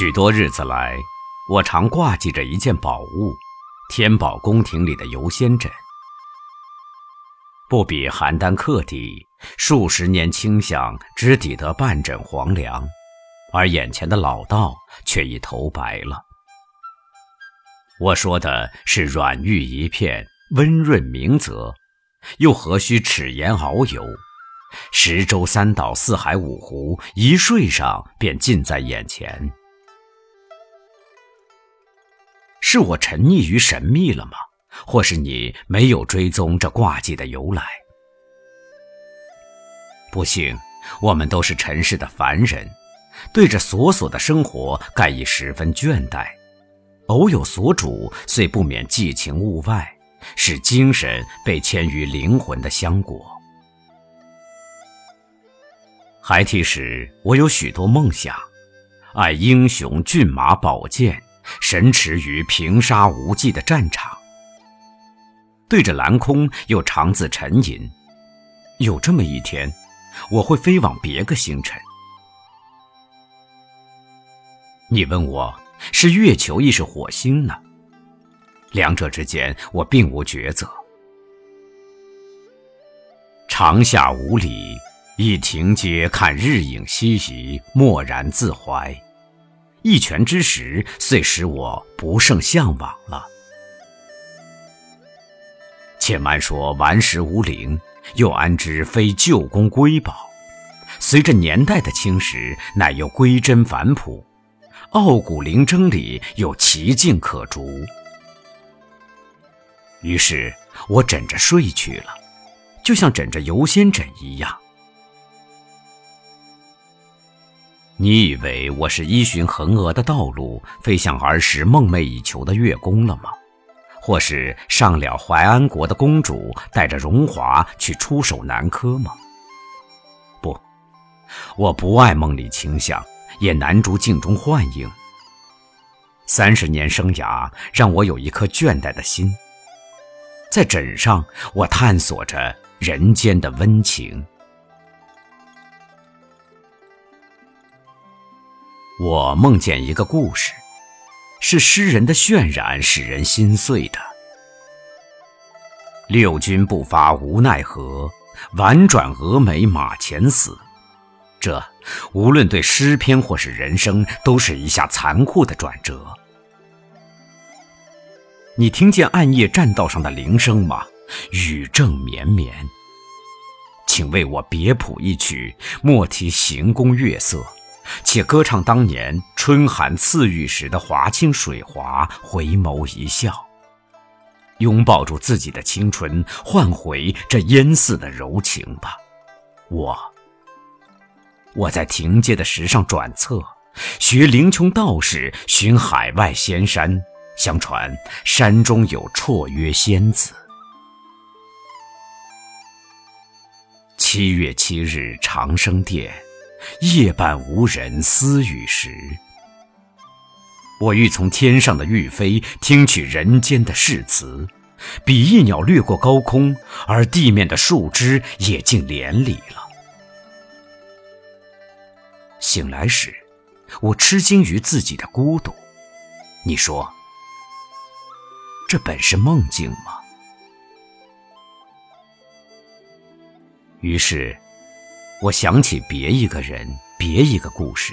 许多日子来，我常挂记着一件宝物——天宝宫廷里的游仙枕。不比邯郸客邸，数十年清香只抵得半枕黄粱，而眼前的老道却已头白了。我说的是软玉一片，温润明泽，又何须齿研遨游？十洲三岛、四海五湖，一睡上便近在眼前。是我沉溺于神秘了吗？或是你没有追踪这挂记的由来？不幸，我们都是尘世的凡人，对着琐琐的生活盖已十分倦怠。偶有所主，虽不免寄情物外，使精神被牵于灵魂的香果。孩提时，我有许多梦想，爱英雄骏马宝剑。神驰于平沙无际的战场，对着蓝空又常自沉吟。有这么一天，我会飞往别个星辰。你问我是月球亦是火星呢？两者之间，我并无抉择。长夏无里，一亭阶看日影西移，默然自怀。一拳之时，遂使我不胜向往了。且慢说顽石无灵，又安知非旧宫瑰宝？随着年代的侵蚀，乃又归真返朴。傲骨灵铮里有奇境可逐。于是我枕着睡去了，就像枕着游仙枕一样。你以为我是依循横额的道路飞向儿时梦寐以求的月宫了吗？或是上了淮安国的公主带着荣华去出手南柯吗？不，我不爱梦里清香，也难逐镜中幻影。三十年生涯让我有一颗倦怠的心，在枕上我探索着人间的温情。我梦见一个故事，是诗人的渲染，使人心碎的。六军不发无奈何，婉转蛾眉马前死。这无论对诗篇或是人生，都是一下残酷的转折。你听见暗夜栈道上的铃声吗？雨正绵绵。请为我别谱一曲，莫提行宫月色。且歌唱当年春寒赐浴时的华清水滑，回眸一笑，拥抱住自己的青春，换回这烟似的柔情吧。我，我在亭阶的石上转侧，学灵琼道士寻海外仙山，相传山中有绰约仙子。七月七日长生殿。夜半无人私语时，我欲从天上的玉妃听取人间的誓词，比翼鸟掠过高空，而地面的树枝也竟连理了。醒来时，我吃惊于自己的孤独。你说，这本是梦境吗？于是。我想起别一个人，别一个故事，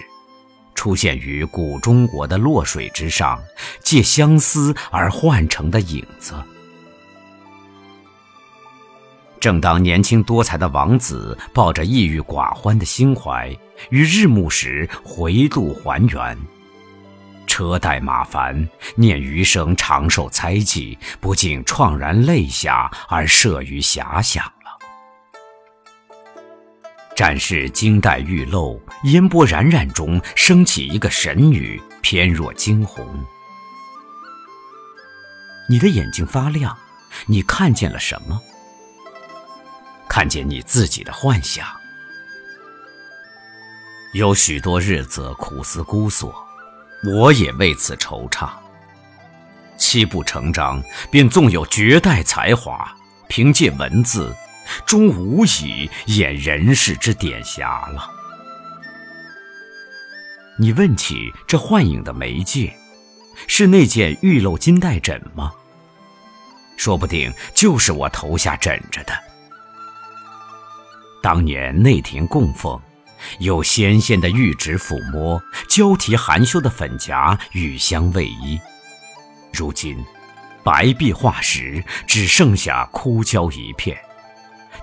出现于古中国的洛水之上，借相思而幻成的影子。正当年轻多才的王子抱着抑郁寡欢的心怀，于日暮时回路还原，车怠马烦，念余生长寿猜忌，不禁怆然泪下，而摄于遐想。展示金带玉露，烟波冉冉中升起一个神女，翩若惊鸿。你的眼睛发亮，你看见了什么？看见你自己的幻想。有许多日子苦思孤索，我也为此惆怅。七不成章，便纵有绝代才华，凭借文字。终无以掩人世之点瑕了。你问起这幻影的媒介，是那件玉镂金带枕吗？说不定就是我头下枕着的。当年内廷供奉，有纤纤的玉指抚摸，交替含羞的粉颊与香偎依。如今，白壁画石只剩下枯焦一片，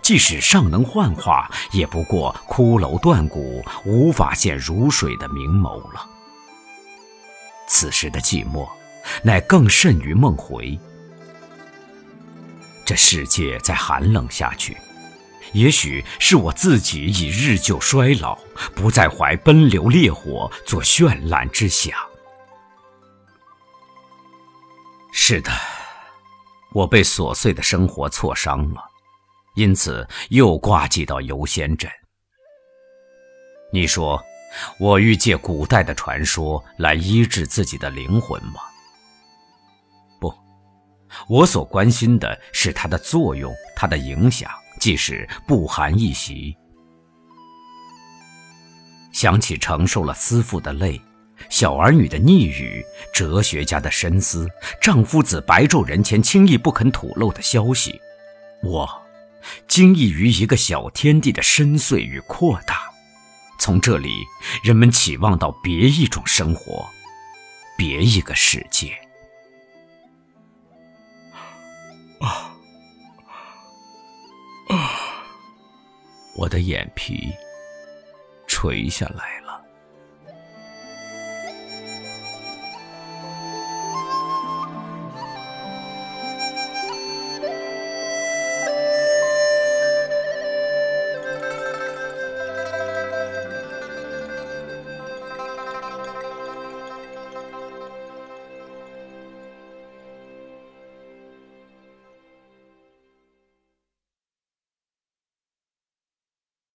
即使尚能幻化，也不过骷髅断骨，无法现如水的明眸了。此时的寂寞，乃更甚于梦回。这世界在寒冷下去。也许是我自己已日久衰老，不再怀奔流烈火做绚烂之想。是的，我被琐碎的生活挫伤了，因此又挂记到游仙枕。你说，我欲借古代的传说来医治自己的灵魂吗？不，我所关心的是它的作用，它的影响。即使不含一席，想起承受了思妇的泪，小儿女的逆语，哲学家的深思，丈夫子白昼人前轻易不肯吐露的消息，我惊异于一个小天地的深邃与扩大。从这里，人们期望到别一种生活，别一个世界。啊。我的眼皮垂下来了。